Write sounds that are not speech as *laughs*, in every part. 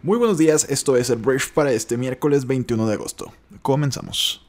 Muy buenos días, esto es el Brief para este miércoles 21 de agosto. Comenzamos.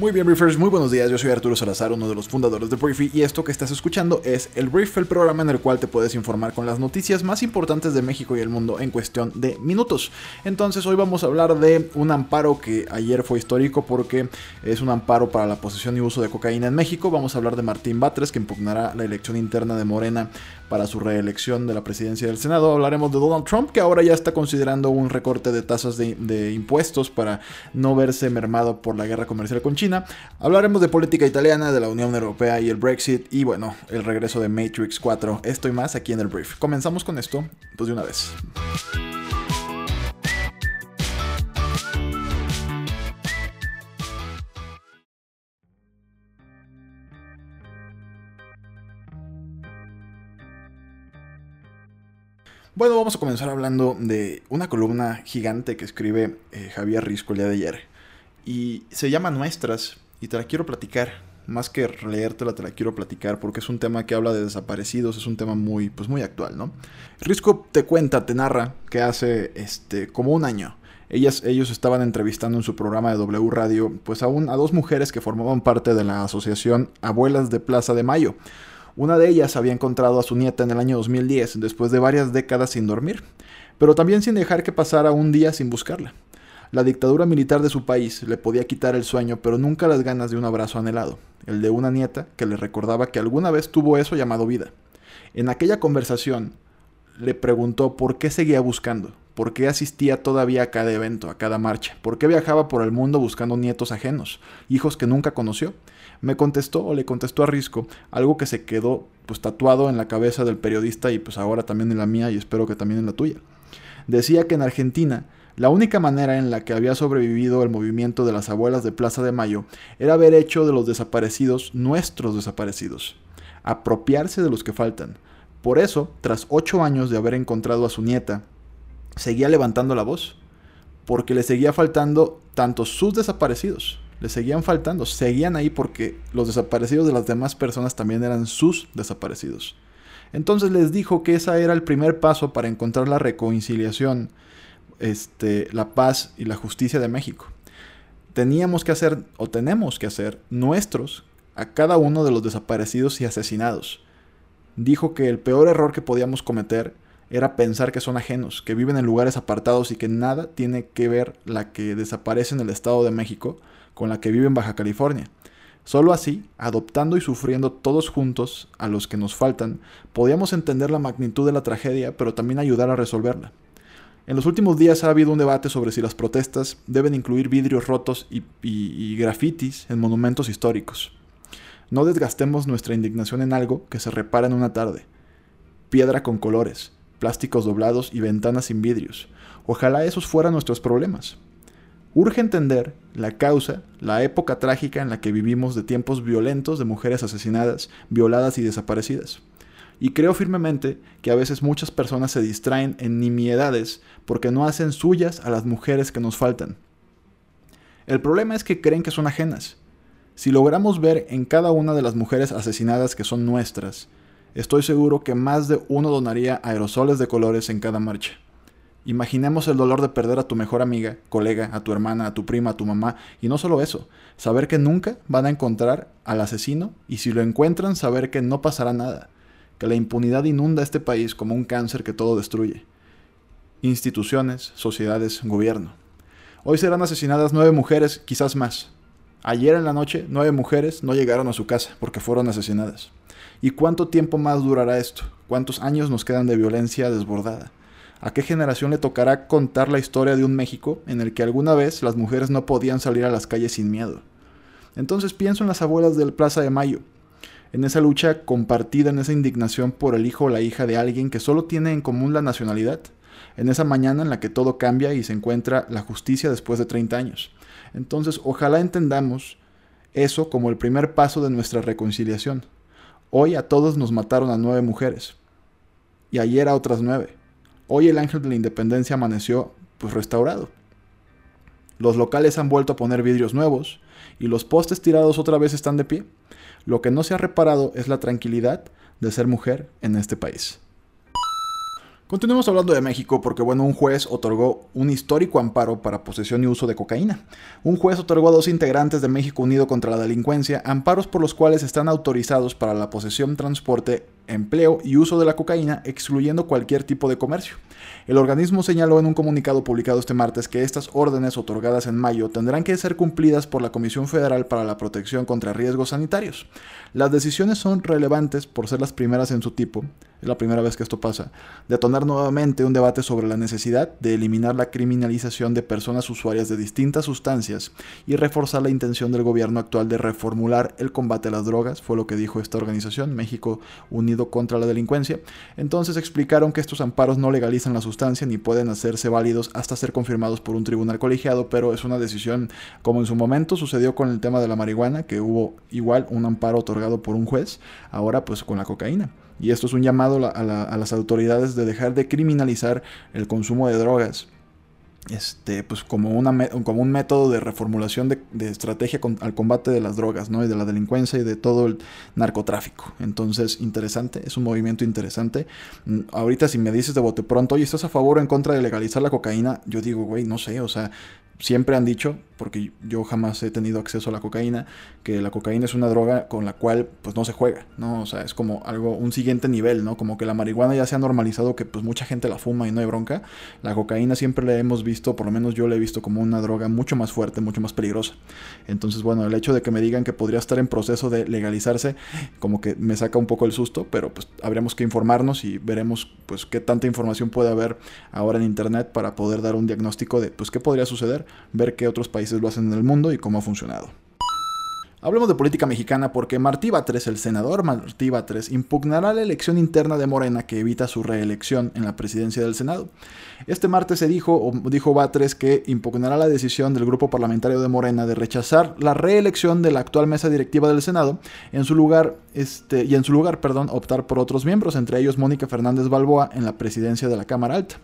Muy bien, Briefers, muy buenos días. Yo soy Arturo Salazar, uno de los fundadores de Briefy, y esto que estás escuchando es el Brief, el programa en el cual te puedes informar con las noticias más importantes de México y el mundo en cuestión de minutos. Entonces, hoy vamos a hablar de un amparo que ayer fue histórico porque es un amparo para la posesión y uso de cocaína en México. Vamos a hablar de Martín Batres, que impugnará la elección interna de Morena para su reelección de la presidencia del Senado. Hablaremos de Donald Trump, que ahora ya está considerando un recorte de tasas de, de impuestos para no verse mermado por la guerra comercial con China. Hablaremos de política italiana, de la Unión Europea y el Brexit y bueno, el regreso de Matrix 4. Esto y más aquí en el brief. Comenzamos con esto, pues de una vez. Bueno, vamos a comenzar hablando de una columna gigante que escribe eh, Javier Risco el día de ayer y se llama Nuestras y te la quiero platicar. Más que leértela, te la quiero platicar porque es un tema que habla de desaparecidos, es un tema muy, pues muy actual, ¿no? Risco te cuenta, te narra que hace este, como un año ellas, ellos estaban entrevistando en su programa de W Radio pues a, a dos mujeres que formaban parte de la asociación Abuelas de Plaza de Mayo. Una de ellas había encontrado a su nieta en el año 2010, después de varias décadas sin dormir, pero también sin dejar que pasara un día sin buscarla. La dictadura militar de su país le podía quitar el sueño, pero nunca las ganas de un abrazo anhelado, el de una nieta que le recordaba que alguna vez tuvo eso llamado vida. En aquella conversación le preguntó por qué seguía buscando, por qué asistía todavía a cada evento, a cada marcha, por qué viajaba por el mundo buscando nietos ajenos, hijos que nunca conoció. Me contestó o le contestó a Risco algo que se quedó pues tatuado en la cabeza del periodista y pues ahora también en la mía y espero que también en la tuya. Decía que en Argentina la única manera en la que había sobrevivido el movimiento de las abuelas de Plaza de Mayo era haber hecho de los desaparecidos nuestros desaparecidos, apropiarse de los que faltan. Por eso, tras ocho años de haber encontrado a su nieta, seguía levantando la voz, porque le seguía faltando tanto sus desaparecidos, le seguían faltando, seguían ahí porque los desaparecidos de las demás personas también eran sus desaparecidos. Entonces les dijo que ese era el primer paso para encontrar la reconciliación este, la paz y la justicia de México. Teníamos que hacer, o tenemos que hacer, nuestros a cada uno de los desaparecidos y asesinados. Dijo que el peor error que podíamos cometer era pensar que son ajenos, que viven en lugares apartados y que nada tiene que ver la que desaparece en el Estado de México con la que vive en Baja California. Solo así, adoptando y sufriendo todos juntos a los que nos faltan, podíamos entender la magnitud de la tragedia, pero también ayudar a resolverla. En los últimos días ha habido un debate sobre si las protestas deben incluir vidrios rotos y, grafitis en monumentos históricos. No desgastemos nuestra indignación en algo que se repara en una tarde. Piedra con colores, plásticos doblados y ventanas sin vidrios. Ojalá esos fueran nuestros problemas. Urge entender la causa, la época trágica en la que vivimos de tiempos violentos de mujeres asesinadas, violadas y desaparecidas. Y creo firmemente que a veces muchas personas se distraen en nimiedades porque no hacen suyas a las mujeres que nos faltan. El problema es que creen que son ajenas. Si logramos ver en cada una de las mujeres asesinadas que son nuestras, estoy seguro que más de uno donaría aerosoles de colores en cada marcha. Imaginemos el dolor de perder a tu mejor amiga, colega, a tu hermana, a tu prima, a tu mamá, y no solo eso, saber que nunca van a encontrar al asesino y si lo encuentran saber que no pasará nada que la impunidad inunda este país como un cáncer que todo destruye. Instituciones, sociedades, gobierno. Hoy serán asesinadas nueve mujeres, quizás más. Ayer en la noche, nueve mujeres no llegaron a su casa porque fueron asesinadas. ¿Y cuánto tiempo más durará esto? ¿Cuántos años nos quedan de violencia desbordada? ¿A qué generación le tocará contar la historia de un México en el que alguna vez las mujeres no podían salir a las calles sin miedo? Entonces pienso en las abuelas del Plaza de Mayo, en esa lucha compartida, en esa indignación por el hijo o la hija de alguien que solo tiene en común la nacionalidad, en esa mañana en la que todo cambia y se encuentra la justicia después de 30 años. Entonces, ojalá entendamos eso como el primer paso de nuestra reconciliación. Hoy a todos nos mataron a nueve mujeres. Y ayer a otras nueve. Hoy el ángel de la independencia amaneció pues restaurado. Los locales han vuelto a poner vidrios nuevos y los postes tirados otra vez están de pie. Lo que no se ha reparado es la tranquilidad de ser mujer en este país. Continuemos hablando de México porque, bueno, un juez otorgó un histórico amparo para posesión y uso de cocaína. Un juez otorgó a dos integrantes de México Unido contra la Delincuencia amparos por los cuales están autorizados para la posesión, transporte, empleo y uso de la cocaína, excluyendo cualquier tipo de comercio. El organismo señaló en un comunicado publicado este martes que estas órdenes otorgadas en mayo tendrán que ser cumplidas por la Comisión Federal para la Protección contra Riesgos Sanitarios. Las decisiones son relevantes por ser las primeras en su tipo, es la primera vez que esto pasa, detonar nuevamente un debate sobre la necesidad de eliminar la criminalización de personas usuarias de distintas sustancias y reforzar la intención del gobierno actual de reformular el combate a las drogas, fue lo que dijo esta organización, México Unido contra la Delincuencia. Entonces explicaron que estos amparos no legalizan la sustancia ni pueden hacerse válidos hasta ser confirmados por un tribunal colegiado, pero es una decisión como en su momento sucedió con el tema de la marihuana, que hubo igual un amparo otorgado por un juez, ahora pues con la cocaína. Y esto es un llamado a, las autoridades de dejar de criminalizar el consumo de drogas este, pues como, una, como un método de reformulación de, estrategia al combate de las drogas, ¿no? Y de la delincuencia y de todo el narcotráfico. Entonces, interesante, es un movimiento interesante. Mm, ahorita si me dices de bote pronto, oye, ¿estás a favor o en contra de legalizar la cocaína? Yo digo, güey, no sé, o sea, siempre han dicho, porque yo jamás he tenido acceso a la cocaína, que la cocaína es una droga con la cual pues no se juega, ¿no? O sea, es como algo, un siguiente nivel, ¿no? Como que la marihuana ya se ha normalizado que pues mucha gente la fuma y no hay bronca. La cocaína siempre la hemos visto, por lo menos yo la he visto como una droga mucho más fuerte, mucho más peligrosa. Entonces, bueno, el hecho de que me digan que podría estar en proceso de legalizarse, como que me saca un poco el susto, pero pues habríamos que informarnos y veremos pues qué tanta información puede haber ahora en internet para poder dar un diagnóstico de pues qué podría suceder ver qué otros países lo hacen en el mundo y cómo ha funcionado. Hablemos de política mexicana porque Martí Batres, el senador Martí Batres, impugnará la elección interna de Morena que evita su reelección en la presidencia del Senado. Este martes se dijo, o dijo Batres, que impugnará la decisión del grupo parlamentario de Morena de rechazar la reelección de la actual mesa directiva del Senado, en su lugar, este, y en su lugar, perdón, optar por otros miembros, entre ellos Mónica Fernández Balboa en la presidencia de la Cámara Alta.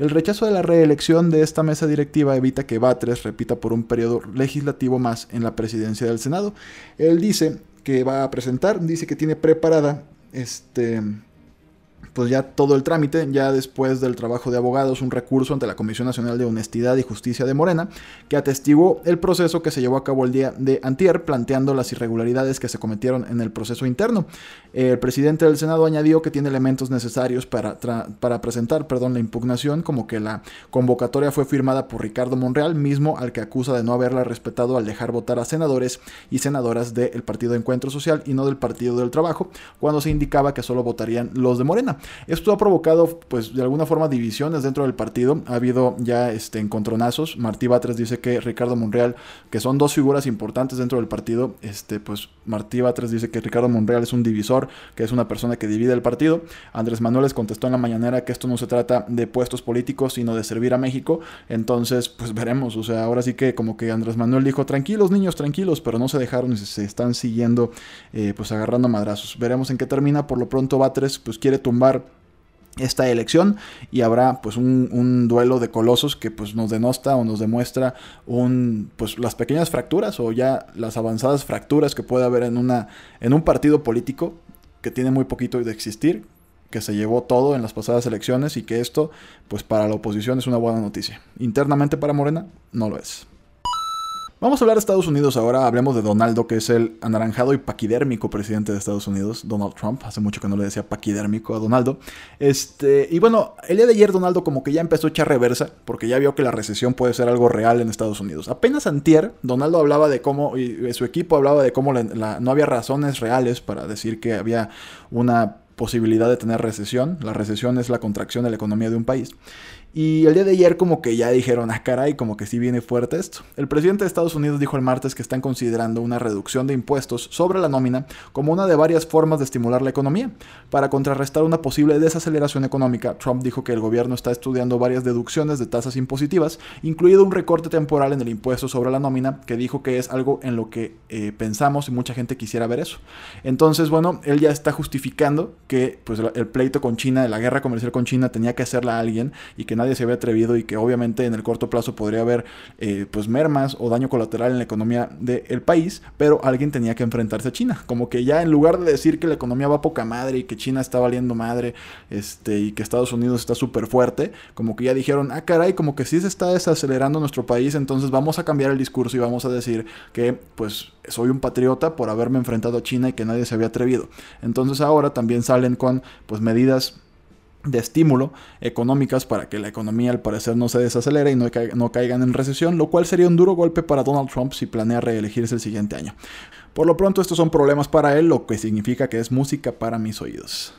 El rechazo de la reelección de esta mesa directiva evita que Batres repita por un periodo legislativo más en la presidencia del Senado. Él dice que va a presentar, dice que tiene preparada este pues ya todo el trámite, ya después del trabajo de abogados, un recurso ante la Comisión Nacional de Honestidad y Justicia de Morena, que atestiguó el proceso que se llevó a cabo el día de antier, planteando las irregularidades que se cometieron en el proceso interno. El presidente del Senado añadió que tiene elementos necesarios para, para presentar perdón, la impugnación, como que la convocatoria fue firmada por Ricardo Monreal, mismo al que acusa de no haberla respetado al dejar votar a senadores y senadoras del Partido Encuentro Social y no del Partido del Trabajo, cuando se indicaba que solo votarían los de Morena. Esto ha provocado, pues, de alguna forma divisiones dentro del partido. Ha habido ya este, encontronazos. Martí Batres dice que Ricardo Monreal, que son dos figuras importantes dentro del partido, este, pues, Martí Batres dice que Ricardo Monreal es un divisor, que es una persona que divide el partido. Andrés Manuel les contestó en la mañanera que esto no se trata de puestos políticos, sino de servir a México. Entonces, pues veremos. O sea, ahora sí que como que Andrés Manuel dijo, tranquilos niños, tranquilos, pero no se dejaron y se están siguiendo, eh, pues agarrando madrazos. Veremos en qué termina. Por lo pronto, Batres, pues quiere tumbar esta elección y habrá pues un, duelo de colosos que pues nos denosta o nos demuestra un pues las pequeñas fracturas o ya las avanzadas fracturas que puede haber en una en un partido político que tiene muy poquito de existir que se llevó todo en las pasadas elecciones y que esto pues para la oposición es una buena noticia. Internamente para Morena no lo es Vamos a hablar de Estados Unidos ahora. Hablemos de Donaldo, que es el anaranjado y paquidérmico presidente de Estados Unidos, Donald Trump. Hace mucho que no le decía paquidérmico a Donaldo. Este, y bueno, el día de ayer Donaldo como que ya empezó a echar reversa, porque ya vio que la recesión puede ser algo real en Estados Unidos. Apenas antier, Donaldo hablaba de cómo, y su equipo hablaba de cómo no había razones reales para decir que había una posibilidad de tener recesión. La recesión es la contracción de la economía de un país. Y el día de ayer como que ya dijeron, ah caray, como que sí viene fuerte esto. El presidente de Estados Unidos dijo el martes que están considerando una reducción de impuestos sobre la nómina como una de varias formas de estimular la economía. Para contrarrestar una posible desaceleración económica, Trump dijo que el gobierno está estudiando varias deducciones de tasas impositivas, incluido un recorte temporal en el impuesto sobre la nómina, que dijo que es algo en lo que eh, pensamos y mucha gente quisiera ver eso. Entonces, bueno, él ya está justificando que pues, el pleito con China, la guerra comercial con China, tenía que hacerla a alguien y que nadie se había atrevido y que obviamente en el corto plazo podría haber eh, pues mermas o daño colateral en la economía del país, pero alguien tenía que enfrentarse a China. Como que ya en lugar de decir que la economía va poca madre y que China está valiendo madre este, y que Estados Unidos está súper fuerte, como que ya dijeron, ah caray, como que sí se está desacelerando nuestro país, entonces vamos a cambiar el discurso y vamos a decir que pues soy un patriota por haberme enfrentado a China y que nadie se había atrevido. Entonces ahora también salen con pues medidas de estímulo económicas para que la economía al parecer no se desacelere y no, caigan en recesión, lo cual sería un duro golpe para Donald Trump si planea reelegirse el siguiente año. Por lo pronto estos son problemas para él, lo que significa que es música para mis oídos.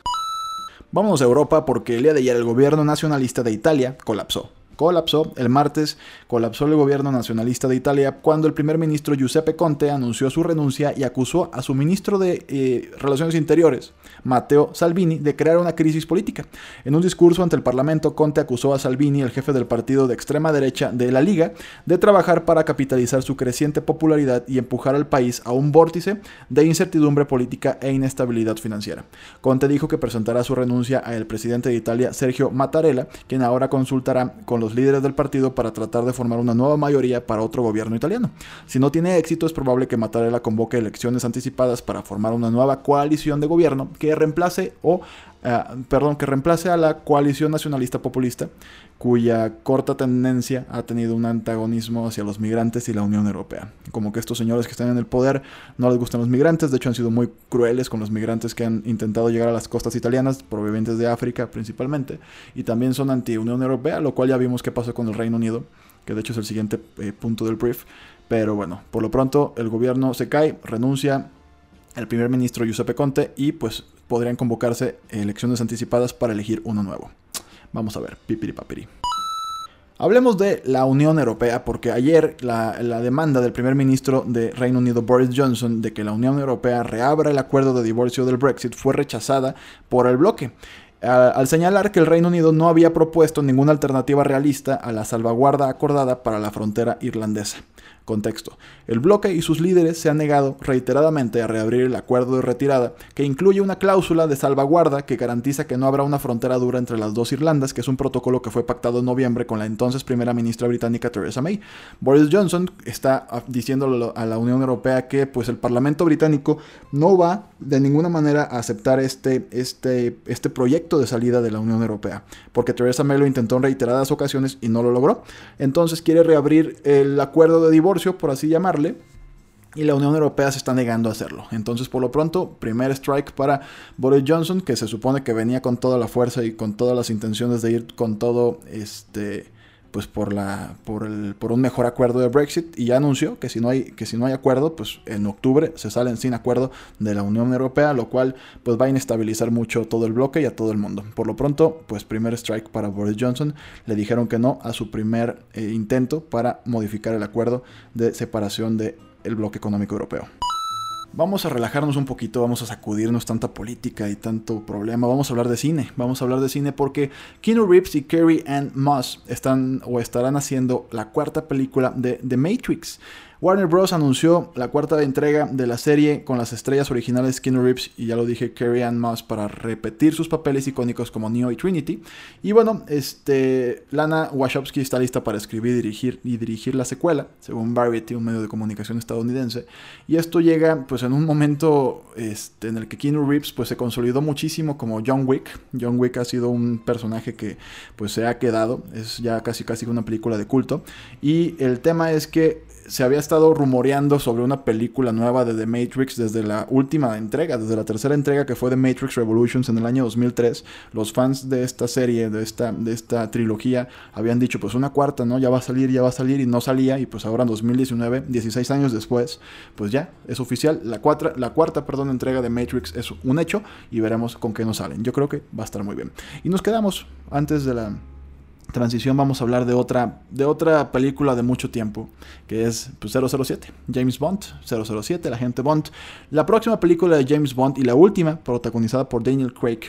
Vámonos a Europa porque el día de ayer el gobierno nacionalista de Italia colapsó colapsó. El martes colapsó el gobierno nacionalista de Italia cuando el primer ministro Giuseppe Conte anunció su renuncia y acusó a su ministro de eh, Relaciones Interiores, Matteo Salvini, de crear una crisis política. En un discurso ante el Parlamento, Conte acusó a Salvini, el jefe del partido de extrema derecha de la Liga, de trabajar para capitalizar su creciente popularidad y empujar al país a un vórtice de incertidumbre política e inestabilidad financiera. Conte dijo que presentará su renuncia al presidente de Italia, Sergio Mattarella, quien ahora consultará con los líderes del partido para tratar de formar una nueva mayoría para otro gobierno italiano. Si no tiene éxito, es probable que Mattarella convoque elecciones anticipadas para formar una nueva coalición de gobierno que reemplace o eh, perdón, que reemplace a la coalición nacionalista populista, cuya corta tendencia ha tenido un antagonismo hacia los migrantes y la Unión Europea. Como que estos señores que están en el poder no les gustan los migrantes, de hecho han sido muy crueles con los migrantes que han intentado llegar a las costas italianas, provenientes de África principalmente, y también son anti-Unión Europea, lo cual ya vimos qué pasó con el Reino Unido, que de hecho es el siguiente eh, punto del brief. Pero bueno, por lo pronto el gobierno se cae, renuncia el primer ministro Giuseppe Conte y pues podrían convocarse elecciones anticipadas para elegir uno nuevo. Vamos a ver, pipiri papiri. Hablemos de la Unión Europea, porque ayer la, la, demanda del primer ministro de Reino Unido, Boris Johnson, de que la Unión Europea reabra el acuerdo de divorcio del Brexit fue rechazada por el bloque. Al señalar que el Reino Unido no había propuesto ninguna alternativa realista a la salvaguarda acordada para la frontera irlandesa. Contexto. El bloque y sus líderes se han negado reiteradamente a reabrir el acuerdo de retirada, que incluye una cláusula de salvaguarda que garantiza que no habrá una frontera dura entre las dos Irlandas, que es un protocolo que fue pactado en noviembre con la entonces primera ministra británica Theresa May. Boris Johnson está diciendo a la Unión Europea que pues el Parlamento británico no va de ninguna manera a aceptar este, este, este proyecto de salida de la Unión Europea, porque Theresa May lo intentó en reiteradas ocasiones y no lo logró. Entonces quiere reabrir el acuerdo de divorcio por así llamarle, y la Unión Europea se está negando a hacerlo. Entonces, por lo pronto, primer strike para Boris Johnson, que se supone que venía con toda la fuerza y con todas las intenciones de ir con todo este pues por la por el por un mejor acuerdo de Brexit y ya anunció que si no hay que si no hay acuerdo, pues en octubre se salen sin acuerdo de la Unión Europea, lo cual pues va a inestabilizar mucho todo el bloque y a todo el mundo. Por lo pronto, pues primer strike para Boris Johnson, le dijeron que no a su primer eh, intento para modificar el acuerdo de separación del el bloque económico europeo. Vamos a relajarnos un poquito, vamos a sacudirnos tanta política y tanto problema. Vamos a hablar de cine. Vamos a hablar de cine porque Keanu Reeves y Carrie Ann Moss están o estarán haciendo la cuarta película de The Matrix. Warner Bros. anunció la cuarta entrega de la serie con las estrellas originales Keanu Reeves y ya lo dije, Carrie Ann Moss para repetir sus papeles icónicos como Neo y Trinity. Y bueno, este, Lana Wachowski está lista para escribir dirigir, y dirigir la secuela, según Variety, un medio de comunicación estadounidense. Y esto llega pues en un momento este, en el que Keanu Reeves pues se consolidó muchísimo como John Wick. John Wick ha sido un personaje que pues se ha quedado, es ya casi casi una película de culto. Y el tema es que se había estado rumoreando sobre una película nueva de The Matrix desde la última entrega, desde la tercera entrega que fue The Matrix Revolutions en el año 2003. Los fans de esta serie, de esta, de esta trilogía, habían dicho, pues una cuarta, ¿no? Ya va a salir, ya va a salir, y no salía, y pues ahora en 2019, 16 años después, pues ya, es oficial. La, la cuarta, perdón, entrega de Matrix es un hecho, y veremos con qué nos salen. Yo creo que va a estar muy bien. Y nos quedamos antes de la transición vamos a hablar de otra, de otra película de mucho tiempo, que es pues, 007, James Bond, 007, la gente Bond. La próxima película de James Bond y la última, protagonizada por Daniel Craig,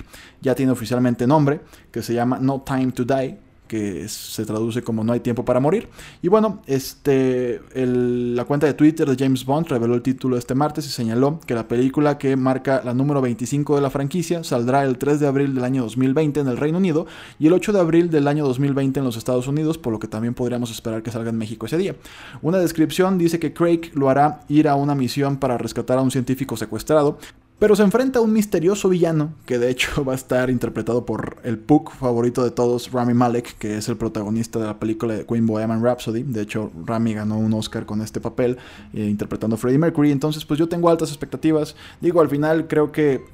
ya tiene oficialmente nombre, que se llama No Time to Die que se traduce como No hay tiempo para morir. Y bueno, este, la cuenta de Twitter de James Bond reveló el título este martes y señaló que la película que marca la número 25 de la franquicia saldrá el 3 de abril del año 2020 en el Reino Unido y el 8 de abril del año 2020 en los Estados Unidos, por lo que también podríamos esperar que salga en México ese día. Una descripción dice que Craig lo hará ir a una misión para rescatar a un científico secuestrado, pero se enfrenta a un misterioso villano, que de hecho *laughs* va a estar interpretado por el Puck favorito de todos, Rami Malek, que es el protagonista de la película de Queen Bohemian Rhapsody. De hecho, Rami ganó un Oscar con este papel, eh, interpretando a Freddie Mercury. Entonces, pues yo tengo altas expectativas. Digo, al final creo que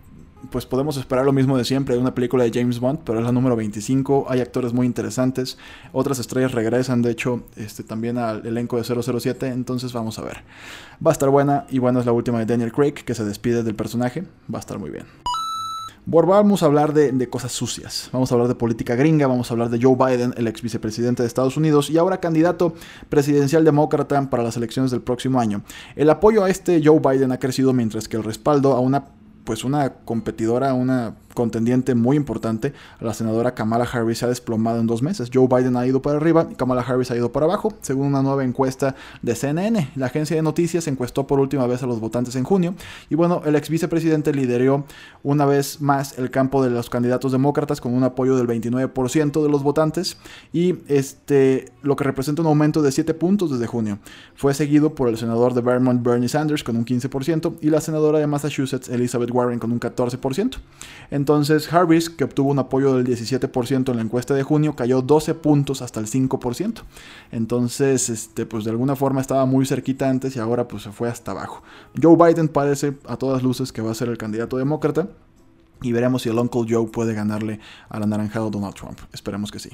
pues podemos esperar lo mismo de siempre de una película de James Bond, pero es la número 25, hay actores muy interesantes, otras estrellas regresan, de hecho, este, también al elenco de 007, entonces vamos a ver. Va a estar buena y bueno, es la última de Daniel Craig, que se despide del personaje, va a estar muy bien. vamos a hablar de, de, cosas sucias. Vamos a hablar de política gringa, vamos a hablar de Joe Biden, el ex vicepresidente de Estados Unidos y ahora candidato presidencial demócrata para las elecciones del próximo año. El apoyo a este Joe Biden ha crecido mientras que el respaldo a una pues una competidora, una contendiente muy importante, la senadora Kamala Harris se ha desplomado en dos meses. Joe Biden ha ido para arriba y Kamala Harris ha ido para abajo, según una nueva encuesta de CNN. La agencia de noticias encuestó por última vez a los votantes en junio y bueno, el ex vicepresidente lideró una vez más el campo de los candidatos demócratas con un apoyo del 29% de los votantes y este lo que representa un aumento de 7 puntos desde junio. Fue seguido por el senador de Vermont Bernie Sanders con un 15% y la senadora de Massachusetts Elizabeth Warren con un 14%. Entonces Harris, que obtuvo un apoyo del 17% en la encuesta de junio, cayó 12 puntos hasta el 5%. Entonces, este, pues de alguna forma estaba muy cerquita antes y ahora pues se fue hasta abajo. Joe Biden parece a todas luces que va a ser el candidato demócrata. Y veremos si el Uncle Joe puede ganarle al anaranjado Donald Trump. Esperemos que sí.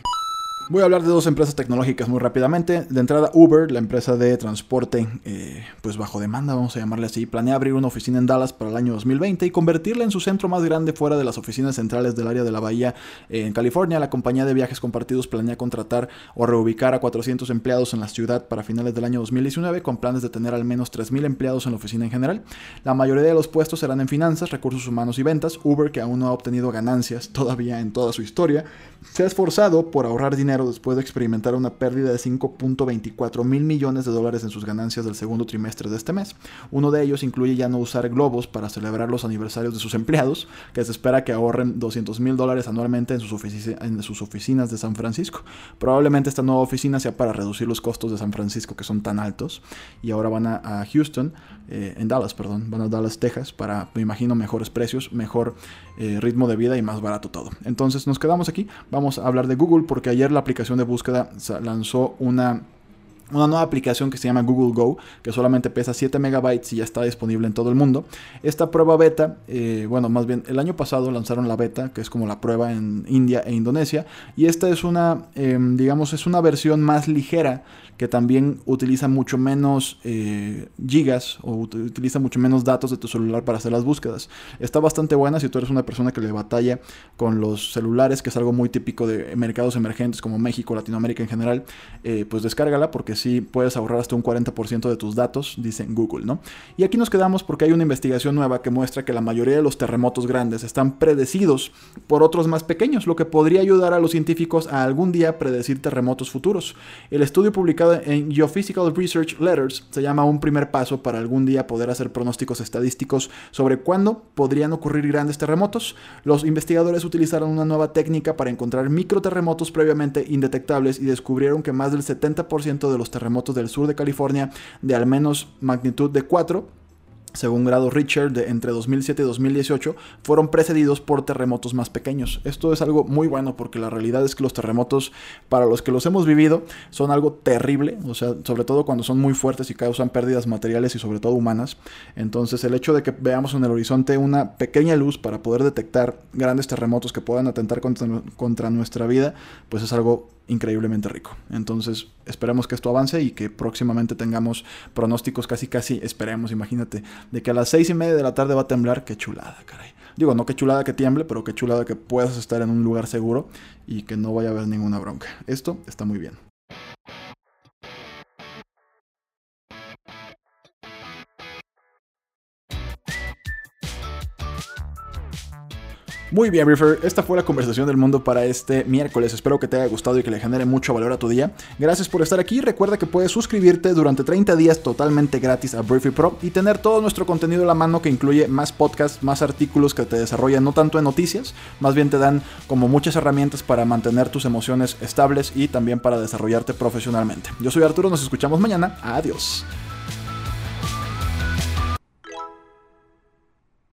Voy a hablar de dos empresas tecnológicas muy rápidamente. De entrada, Uber, la empresa de transporte, eh, pues bajo demanda, vamos a llamarle así, planea abrir una oficina en Dallas para el año 2020 y convertirla en su centro más grande fuera de las oficinas centrales del área de la Bahía eh, en California. La compañía de viajes compartidos planea contratar o reubicar a 400 empleados en la ciudad para finales del año 2019, con planes de tener al menos 3.000 empleados en la oficina en general. La mayoría de los puestos serán en finanzas, recursos humanos y ventas. Uber, que aún no ha obtenido ganancias todavía en toda su historia, se ha esforzado por ahorrar dinero después de experimentar una pérdida de 5.24 mil millones de dólares en sus ganancias del segundo trimestre de este mes. Uno de ellos incluye ya no usar globos para celebrar los aniversarios de sus empleados, que se espera que ahorren 200 mil dólares anualmente en sus, en sus, oficinas de San Francisco. Probablemente esta nueva oficina sea para reducir los costos de San Francisco que son tan altos y ahora van a, Houston, eh, en Dallas, perdón, van a Dallas, Texas para, me imagino, mejores precios, mejor eh, ritmo de vida y más barato todo. Entonces nos quedamos aquí, vamos a hablar de Google porque ayer la aplicación de búsqueda lanzó una una nueva aplicación que se llama Google Go, que solamente pesa 7 megabytes y ya está disponible en todo el mundo. Esta prueba beta, eh, bueno, más bien el año pasado lanzaron la beta, que es como la prueba en India e Indonesia, y esta es una, em, digamos, es una versión más ligera que también utiliza mucho menos eh, gigas o utiliza mucho menos datos de tu celular para hacer las búsquedas. Está bastante buena si tú eres una persona que le batalla con los celulares, que es algo muy típico de mercados emergentes como México, Latinoamérica en general, eh, pues descárgala porque sí puedes ahorrar hasta un 40% de tus datos, dice Google, ¿no? Y aquí nos quedamos porque hay una investigación nueva que muestra que la mayoría de los terremotos grandes están predecidos por otros más pequeños, lo que podría ayudar a los científicos a algún día predecir terremotos futuros. El estudio publicado en Geophysical Research Letters se llama un primer paso para algún día poder hacer pronósticos estadísticos sobre cuándo podrían ocurrir grandes terremotos. Los investigadores utilizaron una nueva técnica para encontrar microterremotos previamente indetectables y descubrieron que más del 70% de los terremotos del sur de California de al menos magnitud de 4 según grado Richard, de entre 2007 y 2018, fueron precedidos por terremotos más pequeños. Esto es algo muy bueno porque la realidad es que los terremotos, para los que los hemos vivido, son algo terrible, o sea, sobre todo cuando son muy fuertes y causan pérdidas materiales y sobre todo humanas. Entonces, el hecho de que veamos en el horizonte una pequeña luz para poder detectar grandes terremotos que puedan atentar contra, contra nuestra vida, pues es algo increíblemente rico. Entonces, esperemos que esto avance y que próximamente tengamos pronósticos casi, casi, esperemos, imagínate, de que a las seis y media de la tarde va a temblar. Qué chulada, caray. Digo, no que chulada que tiemble, pero que chulada que puedas estar en un lugar seguro y que no vaya a haber ninguna bronca. Esto está muy bien. Muy bien, Reefer. Esta fue la conversación del mundo para este miércoles. Espero que te haya gustado y que le genere mucho valor a tu día. Gracias por estar aquí. Recuerda que puedes suscribirte durante 30 días totalmente gratis a Briefy Pro y tener todo nuestro contenido a la mano que incluye más podcasts, más artículos que te desarrollan no tanto en noticias, más bien te dan como muchas herramientas para mantener tus emociones estables y también para desarrollarte profesionalmente. Yo soy Arturo, nos escuchamos mañana. Adiós.